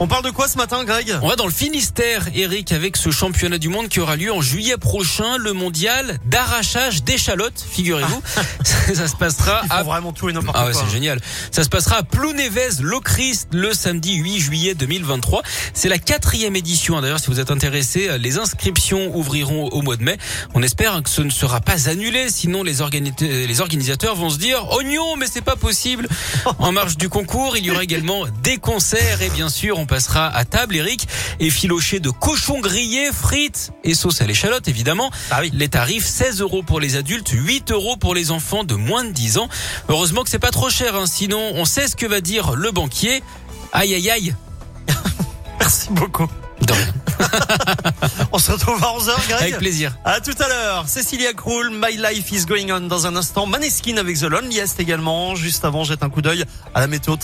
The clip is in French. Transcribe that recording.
On parle de quoi ce matin, Greg On va dans le Finistère, Eric, avec ce championnat du monde qui aura lieu en juillet prochain, le mondial d'arrachage d'échalotes, figurez-vous. ça, se passera Ils font à... vraiment tout et n'importe Ah ouais, c'est génial. Ça se passera à Plounevez, Lochrist, le samedi 8 juillet 2023. C'est la quatrième édition. hein. D'ailleurs, si vous êtes intéressé, les inscriptions ouvriront au mois de mai. On espère que ce ne sera pas annulé, sinon les, organi- les organisateurs vont se dire oignon, mais c'est pas possible. En marge du concours, il y aura également des concerts et bien sûr, on passera à table, Eric, et filoché de cochons grillés, frites et sauce à l'échalote, évidemment. Ah oui. Les tarifs 16 euros pour les adultes, 8 euros pour les enfants de moins de 10 ans. Heureusement que c'est pas trop cher, hein, sinon on sait ce que va dire le banquier. Aïe aïe aïe. Merci beaucoup. On se retrouve à 11h, Greg Avec plaisir. À tout à l'heure. Cécilia Krull, My Life is Going On dans un instant. Maneskin avec The Loneliest également. Juste avant, jette un coup d'œil à la météo.